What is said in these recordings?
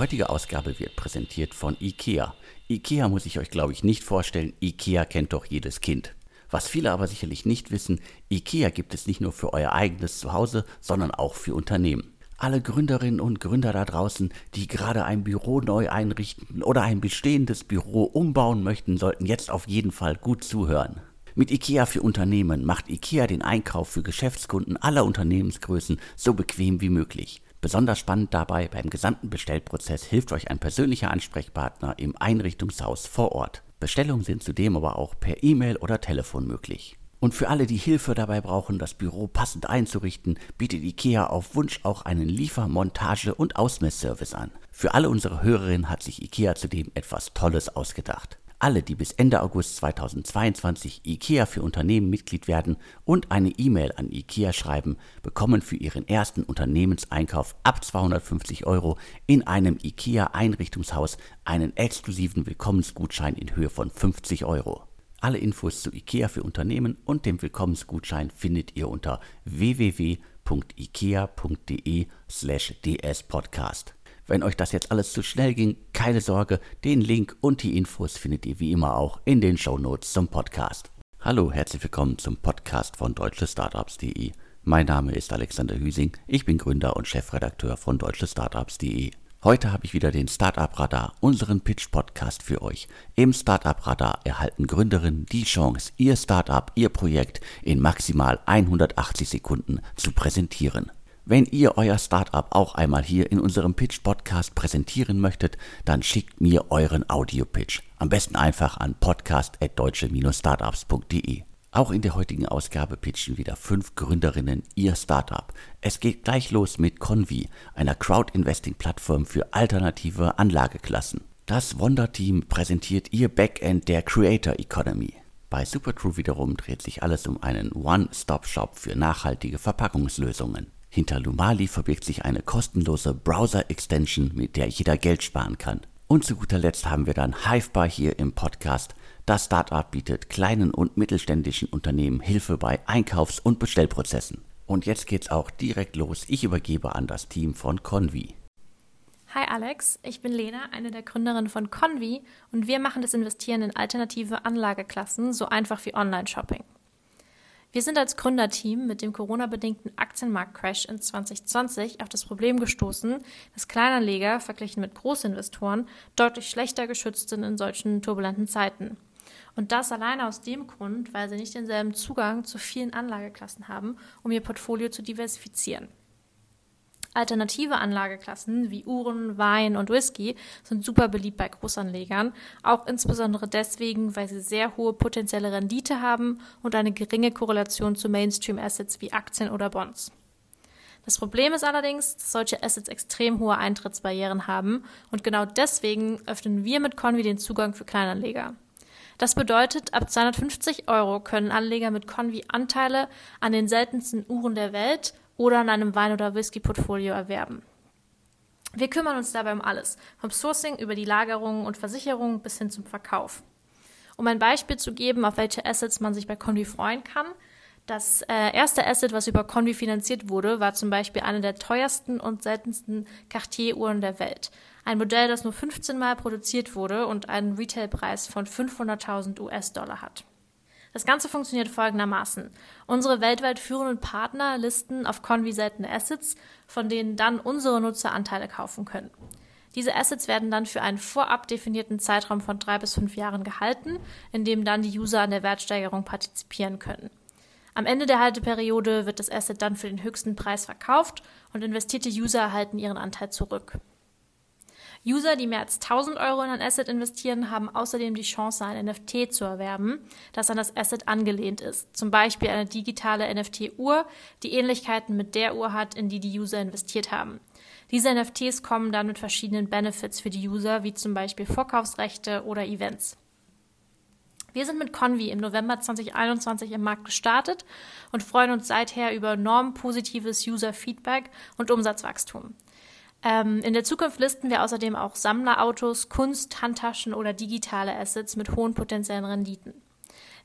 heutige Ausgabe wird präsentiert von IKEA. IKEA muss ich euch, glaube ich, nicht vorstellen. IKEA kennt doch jedes Kind. Was viele aber sicherlich nicht wissen, IKEA gibt es nicht nur für euer eigenes Zuhause, sondern auch für Unternehmen. Alle Gründerinnen und Gründer da draußen, die gerade ein Büro neu einrichten oder ein bestehendes Büro umbauen möchten, sollten jetzt auf jeden Fall gut zuhören. Mit IKEA für Unternehmen macht IKEA den Einkauf für Geschäftskunden aller Unternehmensgrößen so bequem wie möglich. Besonders spannend dabei beim gesamten Bestellprozess hilft euch ein persönlicher Ansprechpartner im Einrichtungshaus vor Ort. Bestellungen sind zudem aber auch per E-Mail oder Telefon möglich. Und für alle, die Hilfe dabei brauchen, das Büro passend einzurichten, bietet IKEA auf Wunsch auch einen Liefer-, Montage- und Ausmessservice an. Für alle unsere Hörerinnen hat sich IKEA zudem etwas Tolles ausgedacht. Alle, die bis Ende August 2022 IKEA für Unternehmen Mitglied werden und eine E-Mail an IKEA schreiben, bekommen für ihren ersten Unternehmenseinkauf ab 250 Euro in einem IKEA Einrichtungshaus einen exklusiven Willkommensgutschein in Höhe von 50 Euro. Alle Infos zu IKEA für Unternehmen und dem Willkommensgutschein findet ihr unter www.ikea.de/dspodcast. Wenn euch das jetzt alles zu schnell ging, keine Sorge, den Link und die Infos findet ihr wie immer auch in den Show Notes zum Podcast. Hallo, herzlich willkommen zum Podcast von deutschestartups.de. Mein Name ist Alexander Hüsing, ich bin Gründer und Chefredakteur von deutschestartups.de. Heute habe ich wieder den Startup Radar, unseren Pitch-Podcast für euch. Im Startup Radar erhalten Gründerinnen die Chance, ihr Startup, ihr Projekt in maximal 180 Sekunden zu präsentieren. Wenn ihr euer Startup auch einmal hier in unserem Pitch-Podcast präsentieren möchtet, dann schickt mir euren Audio-Pitch. Am besten einfach an podcast.deutsche-startups.de. Auch in der heutigen Ausgabe pitchen wieder fünf Gründerinnen ihr Startup. Es geht gleich los mit Convi, einer Crowd-Investing-Plattform für alternative Anlageklassen. Das Wonder-Team präsentiert ihr Backend der Creator Economy. Bei Supertrue wiederum dreht sich alles um einen One-Stop-Shop für nachhaltige Verpackungslösungen. Hinter Lumali verbirgt sich eine kostenlose Browser-Extension, mit der jeder Geld sparen kann. Und zu guter Letzt haben wir dann Hivebar hier im Podcast. Das Startup bietet kleinen und mittelständischen Unternehmen Hilfe bei Einkaufs- und Bestellprozessen. Und jetzt geht's auch direkt los. Ich übergebe an das Team von Convi. Hi Alex, ich bin Lena, eine der Gründerinnen von Convi und wir machen das Investieren in alternative Anlageklassen so einfach wie Online-Shopping. Wir sind als Gründerteam mit dem Corona-bedingten Aktienmarktcrash in 2020 auf das Problem gestoßen, dass Kleinanleger verglichen mit Großinvestoren deutlich schlechter geschützt sind in solchen turbulenten Zeiten. Und das alleine aus dem Grund, weil sie nicht denselben Zugang zu vielen Anlageklassen haben, um ihr Portfolio zu diversifizieren. Alternative Anlageklassen wie Uhren, Wein und Whisky sind super beliebt bei Großanlegern, auch insbesondere deswegen, weil sie sehr hohe potenzielle Rendite haben und eine geringe Korrelation zu Mainstream-Assets wie Aktien oder Bonds. Das Problem ist allerdings, dass solche Assets extrem hohe Eintrittsbarrieren haben und genau deswegen öffnen wir mit Convi den Zugang für Kleinanleger. Das bedeutet, ab 250 Euro können Anleger mit Convi Anteile an den seltensten Uhren der Welt oder an einem Wein- oder Whisky-Portfolio erwerben. Wir kümmern uns dabei um alles, vom Sourcing über die Lagerung und Versicherung bis hin zum Verkauf. Um ein Beispiel zu geben, auf welche Assets man sich bei Convi freuen kann, das äh, erste Asset, was über Convi finanziert wurde, war zum Beispiel eine der teuersten und seltensten Cartier-Uhren der Welt. Ein Modell, das nur 15 Mal produziert wurde und einen Retailpreis von 500.000 US-Dollar hat. Das Ganze funktioniert folgendermaßen. Unsere weltweit führenden Partner listen auf Convi seltene Assets, von denen dann unsere Nutzer Anteile kaufen können. Diese Assets werden dann für einen vorab definierten Zeitraum von drei bis fünf Jahren gehalten, in dem dann die User an der Wertsteigerung partizipieren können. Am Ende der Halteperiode wird das Asset dann für den höchsten Preis verkauft und investierte User erhalten ihren Anteil zurück. User, die mehr als 1000 Euro in ein Asset investieren, haben außerdem die Chance, ein NFT zu erwerben, das an das Asset angelehnt ist. Zum Beispiel eine digitale NFT-Uhr, die Ähnlichkeiten mit der Uhr hat, in die die User investiert haben. Diese NFTs kommen dann mit verschiedenen Benefits für die User, wie zum Beispiel Vorkaufsrechte oder Events. Wir sind mit Convi im November 2021 im Markt gestartet und freuen uns seither über enorm positives User-Feedback und Umsatzwachstum. Ähm, in der Zukunft listen wir außerdem auch Sammlerautos, Kunst, Handtaschen oder digitale Assets mit hohen potenziellen Renditen.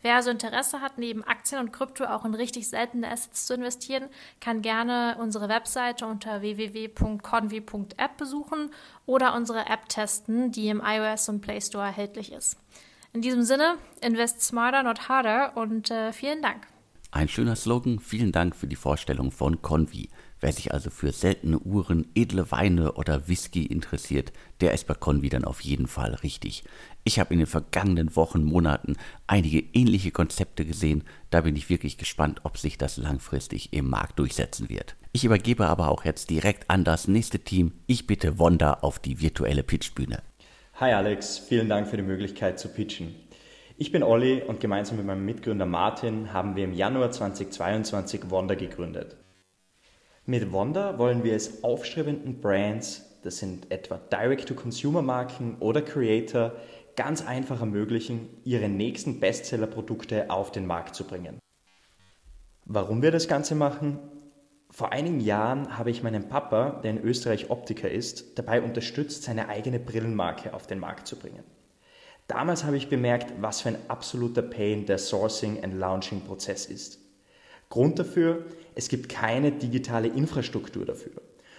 Wer also Interesse hat, neben Aktien und Krypto auch in richtig seltene Assets zu investieren, kann gerne unsere Webseite unter www.convi.app besuchen oder unsere App testen, die im iOS und Play Store erhältlich ist. In diesem Sinne, invest smarter, not harder und äh, vielen Dank. Ein schöner Slogan. Vielen Dank für die Vorstellung von Convi. Wer sich also für seltene Uhren, edle Weine oder Whisky interessiert, der ist bei Convi dann auf jeden Fall richtig. Ich habe in den vergangenen Wochen, Monaten einige ähnliche Konzepte gesehen. Da bin ich wirklich gespannt, ob sich das langfristig im Markt durchsetzen wird. Ich übergebe aber auch jetzt direkt an das nächste Team. Ich bitte Wanda auf die virtuelle Pitchbühne. Hi Alex, vielen Dank für die Möglichkeit zu pitchen. Ich bin Olli und gemeinsam mit meinem Mitgründer Martin haben wir im Januar 2022 Wanda gegründet. Mit Wanda wollen wir es aufstrebenden Brands, das sind etwa Direct-to-Consumer-Marken oder Creator, ganz einfach ermöglichen, ihre nächsten Bestseller-Produkte auf den Markt zu bringen. Warum wir das Ganze machen? Vor einigen Jahren habe ich meinen Papa, der in Österreich Optiker ist, dabei unterstützt, seine eigene Brillenmarke auf den Markt zu bringen. Damals habe ich bemerkt, was für ein absoluter Pain der Sourcing- and Launching-Prozess ist. Grund dafür, es gibt keine digitale Infrastruktur dafür.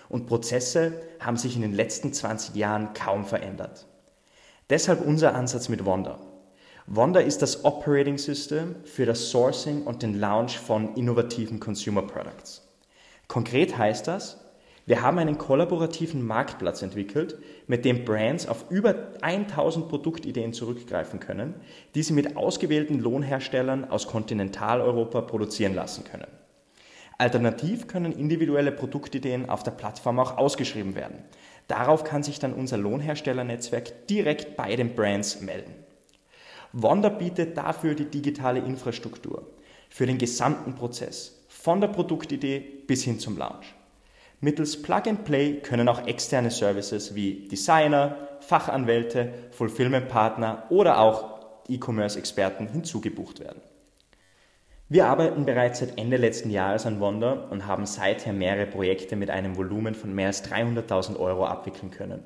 Und Prozesse haben sich in den letzten 20 Jahren kaum verändert. Deshalb unser Ansatz mit Wanda. Wanda ist das Operating System für das Sourcing und den Launch von innovativen Consumer Products. Konkret heißt das, wir haben einen kollaborativen Marktplatz entwickelt, mit dem Brands auf über 1000 Produktideen zurückgreifen können, die sie mit ausgewählten Lohnherstellern aus Kontinentaleuropa produzieren lassen können. Alternativ können individuelle Produktideen auf der Plattform auch ausgeschrieben werden. Darauf kann sich dann unser Lohnherstellernetzwerk direkt bei den Brands melden. Wanda bietet dafür die digitale Infrastruktur für den gesamten Prozess, von der Produktidee bis hin zum Launch. Mittels Plug and Play können auch externe Services wie Designer, Fachanwälte, Fulfillment-Partner oder auch E-Commerce-Experten hinzugebucht werden. Wir arbeiten bereits seit Ende letzten Jahres an Wonder und haben seither mehrere Projekte mit einem Volumen von mehr als 300.000 Euro abwickeln können.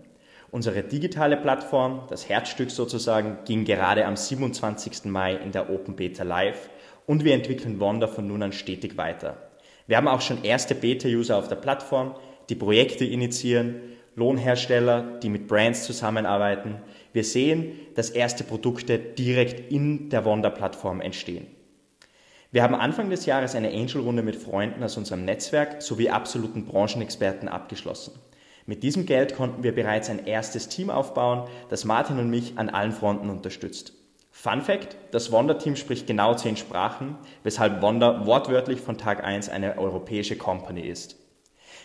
Unsere digitale Plattform, das Herzstück sozusagen, ging gerade am 27. Mai in der Open Beta live und wir entwickeln Wonder von nun an stetig weiter. Wir haben auch schon erste Beta-User auf der Plattform, die Projekte initiieren, Lohnhersteller, die mit Brands zusammenarbeiten. Wir sehen, dass erste Produkte direkt in der Wonder-Plattform entstehen. Wir haben Anfang des Jahres eine Angel-Runde mit Freunden aus unserem Netzwerk sowie absoluten Branchenexperten abgeschlossen. Mit diesem Geld konnten wir bereits ein erstes Team aufbauen, das Martin und mich an allen Fronten unterstützt. Fun Fact: Das Wonder-Team spricht genau zehn Sprachen, weshalb Wonder wortwörtlich von Tag 1 eine europäische Company ist.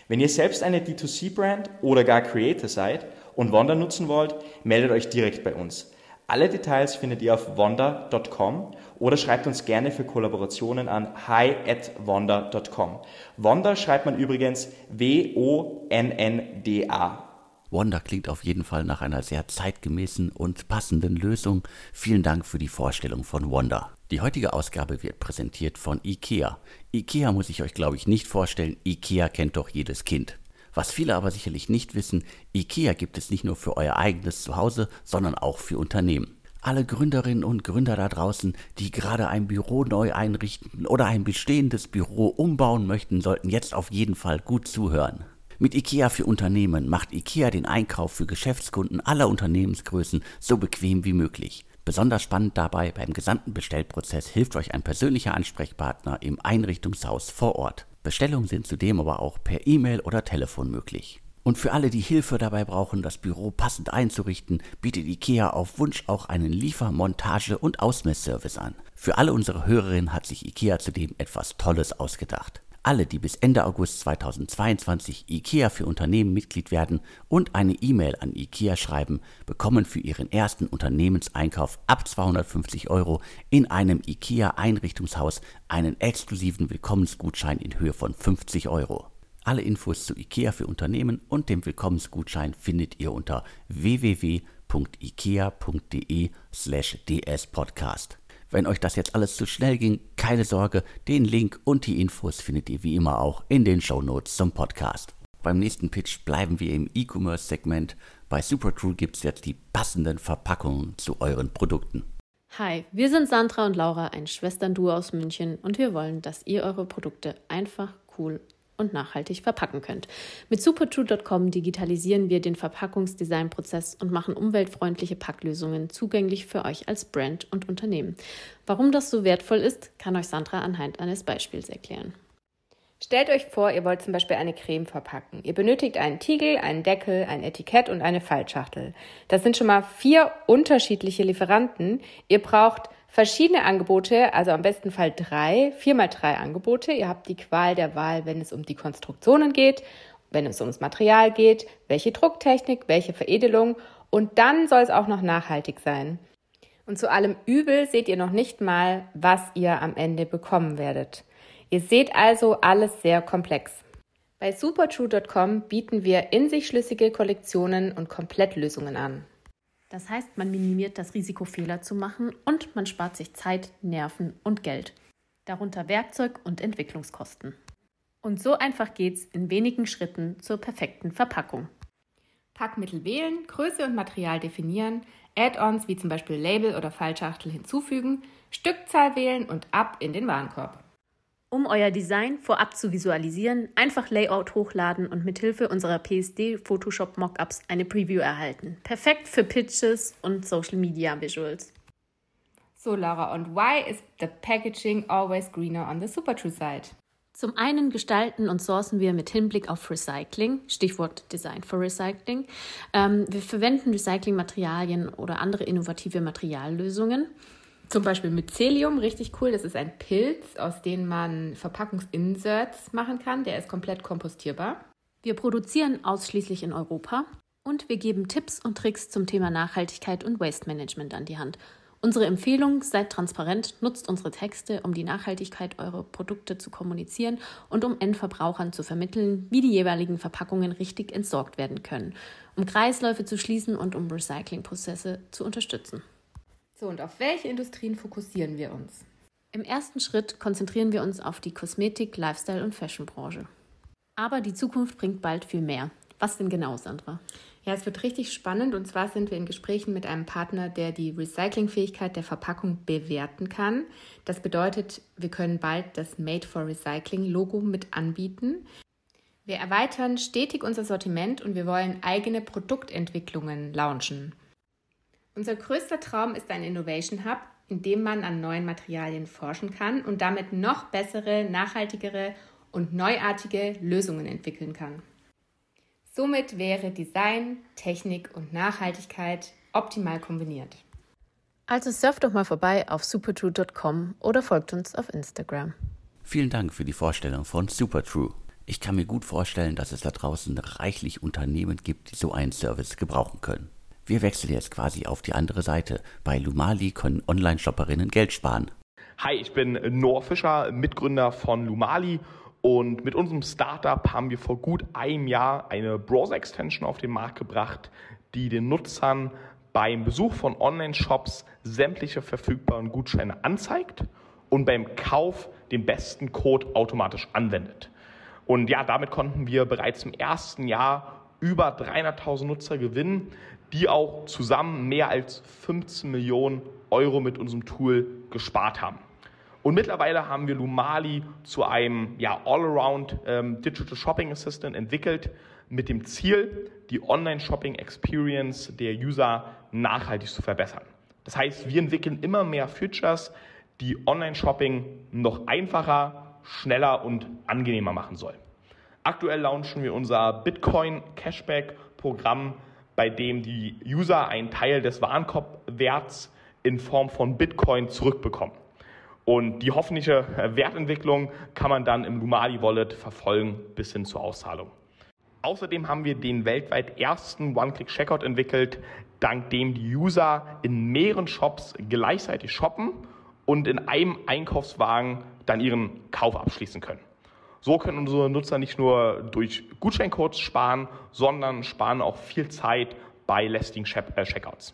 Wenn ihr selbst eine D2C-Brand oder gar Creator seid und Wonder nutzen wollt, meldet euch direkt bei uns. Alle Details findet ihr auf wonder.com oder schreibt uns gerne für Kollaborationen an hi at wonder.com. Wonder schreibt man übrigens W-O-N-N-D-A. Wanda klingt auf jeden Fall nach einer sehr zeitgemäßen und passenden Lösung. Vielen Dank für die Vorstellung von Wanda. Die heutige Ausgabe wird präsentiert von IKEA. IKEA muss ich euch, glaube ich, nicht vorstellen. IKEA kennt doch jedes Kind. Was viele aber sicherlich nicht wissen, IKEA gibt es nicht nur für euer eigenes Zuhause, sondern auch für Unternehmen. Alle Gründerinnen und Gründer da draußen, die gerade ein Büro neu einrichten oder ein bestehendes Büro umbauen möchten, sollten jetzt auf jeden Fall gut zuhören. Mit IKEA für Unternehmen macht IKEA den Einkauf für Geschäftskunden aller Unternehmensgrößen so bequem wie möglich. Besonders spannend dabei, beim gesamten Bestellprozess hilft euch ein persönlicher Ansprechpartner im Einrichtungshaus vor Ort. Bestellungen sind zudem aber auch per E-Mail oder Telefon möglich. Und für alle, die Hilfe dabei brauchen, das Büro passend einzurichten, bietet IKEA auf Wunsch auch einen Liefer-, Montage- und Ausmessservice an. Für alle unsere Hörerinnen hat sich IKEA zudem etwas Tolles ausgedacht. Alle, die bis Ende August 2022 IKEA für Unternehmen Mitglied werden und eine E-Mail an IKEA schreiben, bekommen für ihren ersten Unternehmenseinkauf ab 250 Euro in einem IKEA Einrichtungshaus einen exklusiven Willkommensgutschein in Höhe von 50 Euro. Alle Infos zu IKEA für Unternehmen und dem Willkommensgutschein findet ihr unter www.ikea.de/dspodcast. Wenn euch das jetzt alles zu schnell ging, keine Sorge, den Link und die Infos findet ihr wie immer auch in den Show Notes zum Podcast. Beim nächsten Pitch bleiben wir im E-Commerce-Segment. Bei SuperTrue gibt es jetzt die passenden Verpackungen zu euren Produkten. Hi, wir sind Sandra und Laura, ein Schwestern-Duo aus München und wir wollen, dass ihr eure Produkte einfach, cool und nachhaltig verpacken könnt. Mit supertrue.com digitalisieren wir den Verpackungsdesignprozess und machen umweltfreundliche Packlösungen zugänglich für euch als Brand und Unternehmen. Warum das so wertvoll ist, kann euch Sandra anhand eines Beispiels erklären. Stellt euch vor, ihr wollt zum Beispiel eine Creme verpacken. Ihr benötigt einen Tiegel, einen Deckel, ein Etikett und eine Faltschachtel. Das sind schon mal vier unterschiedliche Lieferanten. Ihr braucht verschiedene Angebote, also am besten Fall drei, viermal drei Angebote. Ihr habt die Qual der Wahl, wenn es um die Konstruktionen geht, wenn es ums Material geht, welche Drucktechnik, welche Veredelung und dann soll es auch noch nachhaltig sein. Und zu allem Übel seht ihr noch nicht mal, was ihr am Ende bekommen werdet. Ihr seht also alles sehr komplex. Bei supertrue.com bieten wir in sich schlüssige Kollektionen und Komplettlösungen an. Das heißt, man minimiert das Risiko, Fehler zu machen und man spart sich Zeit, Nerven und Geld. Darunter Werkzeug und Entwicklungskosten. Und so einfach geht's in wenigen Schritten zur perfekten Verpackung. Packmittel wählen, Größe und Material definieren, Add-ons wie zum Beispiel Label oder Fallschachtel hinzufügen, Stückzahl wählen und ab in den Warenkorb. Um euer Design vorab zu visualisieren, einfach Layout hochladen und mithilfe unserer PSD Photoshop Mockups eine Preview erhalten. Perfekt für Pitches und Social Media Visuals. So, Laura, und why is the packaging always greener on the Supertrue side? Zum einen gestalten und sourcen wir mit Hinblick auf Recycling, Stichwort Design for Recycling. Ähm, wir verwenden Recyclingmaterialien oder andere innovative Materiallösungen. Zum Beispiel Mycelium, richtig cool. Das ist ein Pilz, aus dem man Verpackungsinserts machen kann. Der ist komplett kompostierbar. Wir produzieren ausschließlich in Europa und wir geben Tipps und Tricks zum Thema Nachhaltigkeit und Waste Management an die Hand. Unsere Empfehlung, seid transparent, nutzt unsere Texte, um die Nachhaltigkeit eurer Produkte zu kommunizieren und um Endverbrauchern zu vermitteln, wie die jeweiligen Verpackungen richtig entsorgt werden können, um Kreisläufe zu schließen und um Recyclingprozesse zu unterstützen. So, und auf welche Industrien fokussieren wir uns? Im ersten Schritt konzentrieren wir uns auf die Kosmetik-, Lifestyle- und Fashionbranche. Aber die Zukunft bringt bald viel mehr. Was denn genau, Sandra? Ja, es wird richtig spannend und zwar sind wir in Gesprächen mit einem Partner, der die Recyclingfähigkeit der Verpackung bewerten kann. Das bedeutet, wir können bald das Made for Recycling Logo mit anbieten. Wir erweitern stetig unser Sortiment und wir wollen eigene Produktentwicklungen launchen. Unser größter Traum ist ein Innovation Hub, in dem man an neuen Materialien forschen kann und damit noch bessere, nachhaltigere und neuartige Lösungen entwickeln kann. Somit wäre Design, Technik und Nachhaltigkeit optimal kombiniert. Also surft doch mal vorbei auf supertrue.com oder folgt uns auf Instagram. Vielen Dank für die Vorstellung von Supertrue. Ich kann mir gut vorstellen, dass es da draußen reichlich Unternehmen gibt, die so einen Service gebrauchen können. Wir wechseln jetzt quasi auf die andere Seite. Bei Lumali können Online-Shopperinnen Geld sparen. Hi, ich bin Noah Fischer, Mitgründer von Lumali und mit unserem Startup haben wir vor gut einem Jahr eine Browser-Extension auf den Markt gebracht, die den Nutzern beim Besuch von Online-Shops sämtliche verfügbaren Gutscheine anzeigt und beim Kauf den besten Code automatisch anwendet. Und ja, damit konnten wir bereits im ersten Jahr über 300.000 Nutzer gewinnen, die auch zusammen mehr als 15 Millionen Euro mit unserem Tool gespart haben. Und mittlerweile haben wir Lumali zu einem ja, All-Around ähm, Digital Shopping Assistant entwickelt, mit dem Ziel, die Online-Shopping-Experience der User nachhaltig zu verbessern. Das heißt, wir entwickeln immer mehr Features, die Online-Shopping noch einfacher, schneller und angenehmer machen sollen. Aktuell launchen wir unser Bitcoin Cashback Programm, bei dem die User einen Teil des Warenkorbwerts in Form von Bitcoin zurückbekommen. Und die hoffentliche Wertentwicklung kann man dann im Lumali Wallet verfolgen bis hin zur Auszahlung. Außerdem haben wir den weltweit ersten One-Click-Checkout entwickelt, dank dem die User in mehreren Shops gleichzeitig shoppen und in einem Einkaufswagen dann ihren Kauf abschließen können. So können unsere Nutzer nicht nur durch Gutscheincodes sparen, sondern sparen auch viel Zeit bei lästigen äh, Checkouts.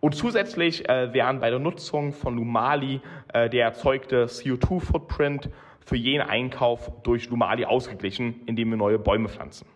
Und zusätzlich äh, werden bei der Nutzung von Lumali äh, der erzeugte CO2-Footprint für jeden Einkauf durch Lumali ausgeglichen, indem wir neue Bäume pflanzen.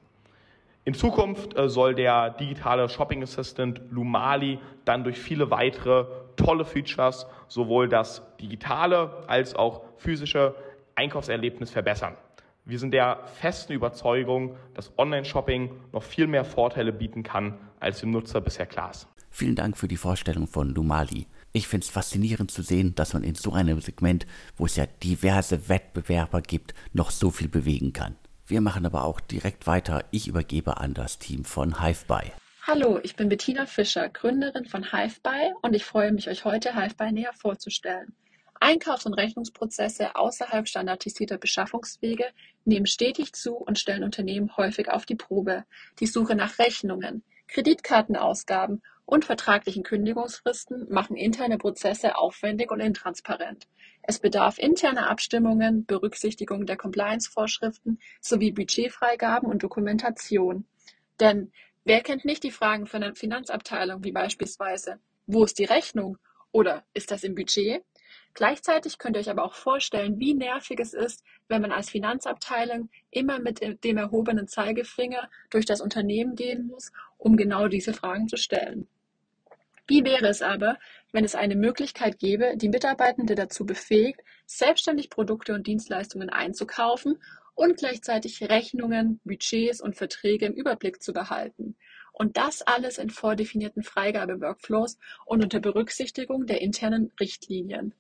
In Zukunft äh, soll der digitale Shopping Assistant Lumali dann durch viele weitere tolle Features, sowohl das digitale als auch physische Einkaufserlebnis verbessern. Wir sind der festen Überzeugung, dass Online-Shopping noch viel mehr Vorteile bieten kann, als dem Nutzer bisher klar ist. Vielen Dank für die Vorstellung von Lumali. Ich finde es faszinierend zu sehen, dass man in so einem Segment, wo es ja diverse Wettbewerber gibt, noch so viel bewegen kann. Wir machen aber auch direkt weiter. Ich übergebe an das Team von HiveBuy. Hallo, ich bin Bettina Fischer, Gründerin von HiveBuy und ich freue mich, euch heute HiveBuy näher vorzustellen. Einkaufs- und Rechnungsprozesse außerhalb standardisierter Beschaffungswege nehmen stetig zu und stellen Unternehmen häufig auf die Probe. Die Suche nach Rechnungen, Kreditkartenausgaben und vertraglichen Kündigungsfristen machen interne Prozesse aufwendig und intransparent. Es bedarf interner Abstimmungen, Berücksichtigung der Compliance-Vorschriften sowie Budgetfreigaben und Dokumentation. Denn wer kennt nicht die Fragen von der Finanzabteilung wie beispielsweise, wo ist die Rechnung oder ist das im Budget? Gleichzeitig könnt ihr euch aber auch vorstellen, wie nervig es ist, wenn man als Finanzabteilung immer mit dem erhobenen Zeigefinger durch das Unternehmen gehen muss, um genau diese Fragen zu stellen. Wie wäre es aber, wenn es eine Möglichkeit gäbe, die Mitarbeitende dazu befähigt, selbstständig Produkte und Dienstleistungen einzukaufen und gleichzeitig Rechnungen, Budgets und Verträge im Überblick zu behalten? Und das alles in vordefinierten Freigabe-Workflows und unter Berücksichtigung der internen Richtlinien.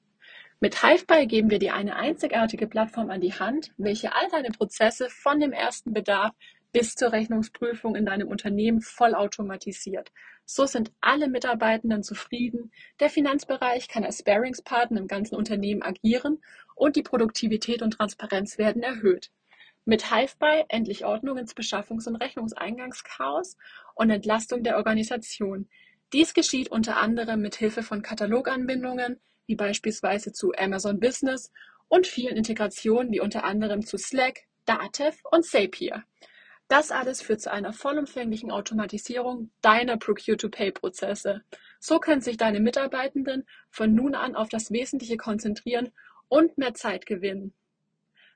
Mit HiveBuy geben wir dir eine einzigartige Plattform an die Hand, welche all deine Prozesse von dem ersten Bedarf bis zur Rechnungsprüfung in deinem Unternehmen vollautomatisiert. So sind alle Mitarbeitenden zufrieden, der Finanzbereich kann als Sparingspartner im ganzen Unternehmen agieren und die Produktivität und Transparenz werden erhöht. Mit HiveBuy endlich Ordnung ins Beschaffungs- und Rechnungseingangschaos und Entlastung der Organisation. Dies geschieht unter anderem mit Hilfe von Kataloganbindungen, wie beispielsweise zu Amazon Business und vielen Integrationen wie unter anderem zu Slack, Datev und Zapier. Das alles führt zu einer vollumfänglichen Automatisierung deiner Procure-to-Pay-Prozesse. So können sich deine Mitarbeitenden von nun an auf das Wesentliche konzentrieren und mehr Zeit gewinnen.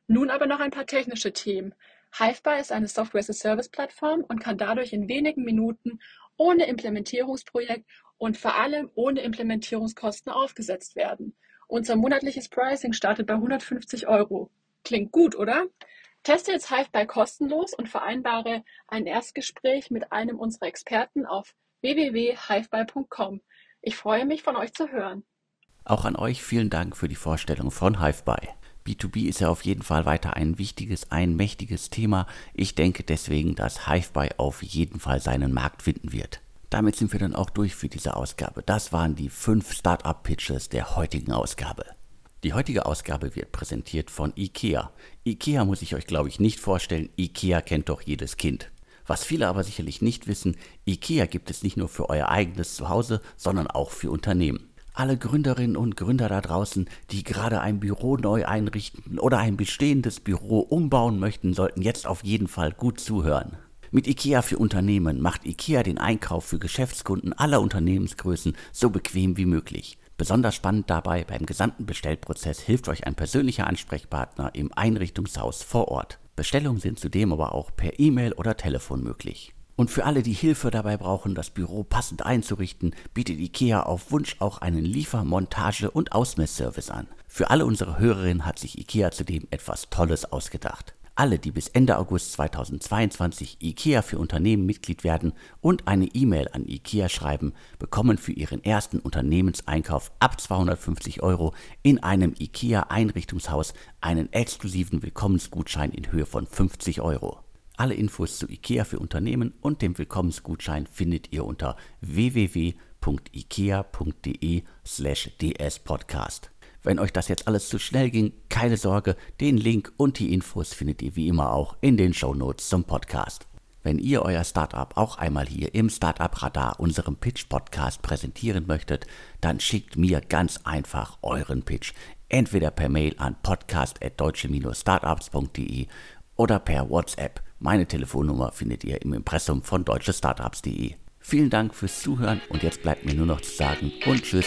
Nun aber noch ein paar technische Themen. HiveBuy ist eine Software-as-a-Service-Plattform und kann dadurch in wenigen Minuten ohne Implementierungsprojekt und vor allem ohne Implementierungskosten aufgesetzt werden. Unser monatliches Pricing startet bei 150 Euro. Klingt gut, oder? Teste jetzt HiveBuy kostenlos und vereinbare ein Erstgespräch mit einem unserer Experten auf www.hivebuy.com. Ich freue mich, von euch zu hören. Auch an euch vielen Dank für die Vorstellung von HiveBuy. B2B ist ja auf jeden Fall weiter ein wichtiges, ein mächtiges Thema. Ich denke deswegen, dass HiveBuy auf jeden Fall seinen Markt finden wird. Damit sind wir dann auch durch für diese Ausgabe. Das waren die fünf Startup-Pitches der heutigen Ausgabe. Die heutige Ausgabe wird präsentiert von IKEA. IKEA muss ich euch, glaube ich, nicht vorstellen. IKEA kennt doch jedes Kind. Was viele aber sicherlich nicht wissen, IKEA gibt es nicht nur für euer eigenes Zuhause, sondern auch für Unternehmen. Alle Gründerinnen und Gründer da draußen, die gerade ein Büro neu einrichten oder ein bestehendes Büro umbauen möchten, sollten jetzt auf jeden Fall gut zuhören. Mit IKEA für Unternehmen macht IKEA den Einkauf für Geschäftskunden aller Unternehmensgrößen so bequem wie möglich. Besonders spannend dabei, beim gesamten Bestellprozess hilft euch ein persönlicher Ansprechpartner im Einrichtungshaus vor Ort. Bestellungen sind zudem aber auch per E-Mail oder Telefon möglich. Und für alle, die Hilfe dabei brauchen, das Büro passend einzurichten, bietet IKEA auf Wunsch auch einen Liefer-, Montage- und Ausmessservice an. Für alle unsere Hörerinnen hat sich IKEA zudem etwas Tolles ausgedacht. Alle, die bis Ende August 2022 IKEA für Unternehmen Mitglied werden und eine E-Mail an IKEA schreiben, bekommen für ihren ersten Unternehmenseinkauf ab 250 Euro in einem IKEA Einrichtungshaus einen exklusiven Willkommensgutschein in Höhe von 50 Euro. Alle Infos zu IKEA für Unternehmen und dem Willkommensgutschein findet ihr unter www.ikea.de/dspodcast. Wenn euch das jetzt alles zu schnell ging, keine Sorge, den Link und die Infos findet ihr wie immer auch in den Show Notes zum Podcast. Wenn ihr euer Startup auch einmal hier im Startup Radar, unserem Pitch Podcast präsentieren möchtet, dann schickt mir ganz einfach euren Pitch. Entweder per Mail an podcast.deutsche-startups.de oder per WhatsApp. Meine Telefonnummer findet ihr im Impressum von deutschestartups.de. Vielen Dank fürs Zuhören und jetzt bleibt mir nur noch zu sagen und tschüss.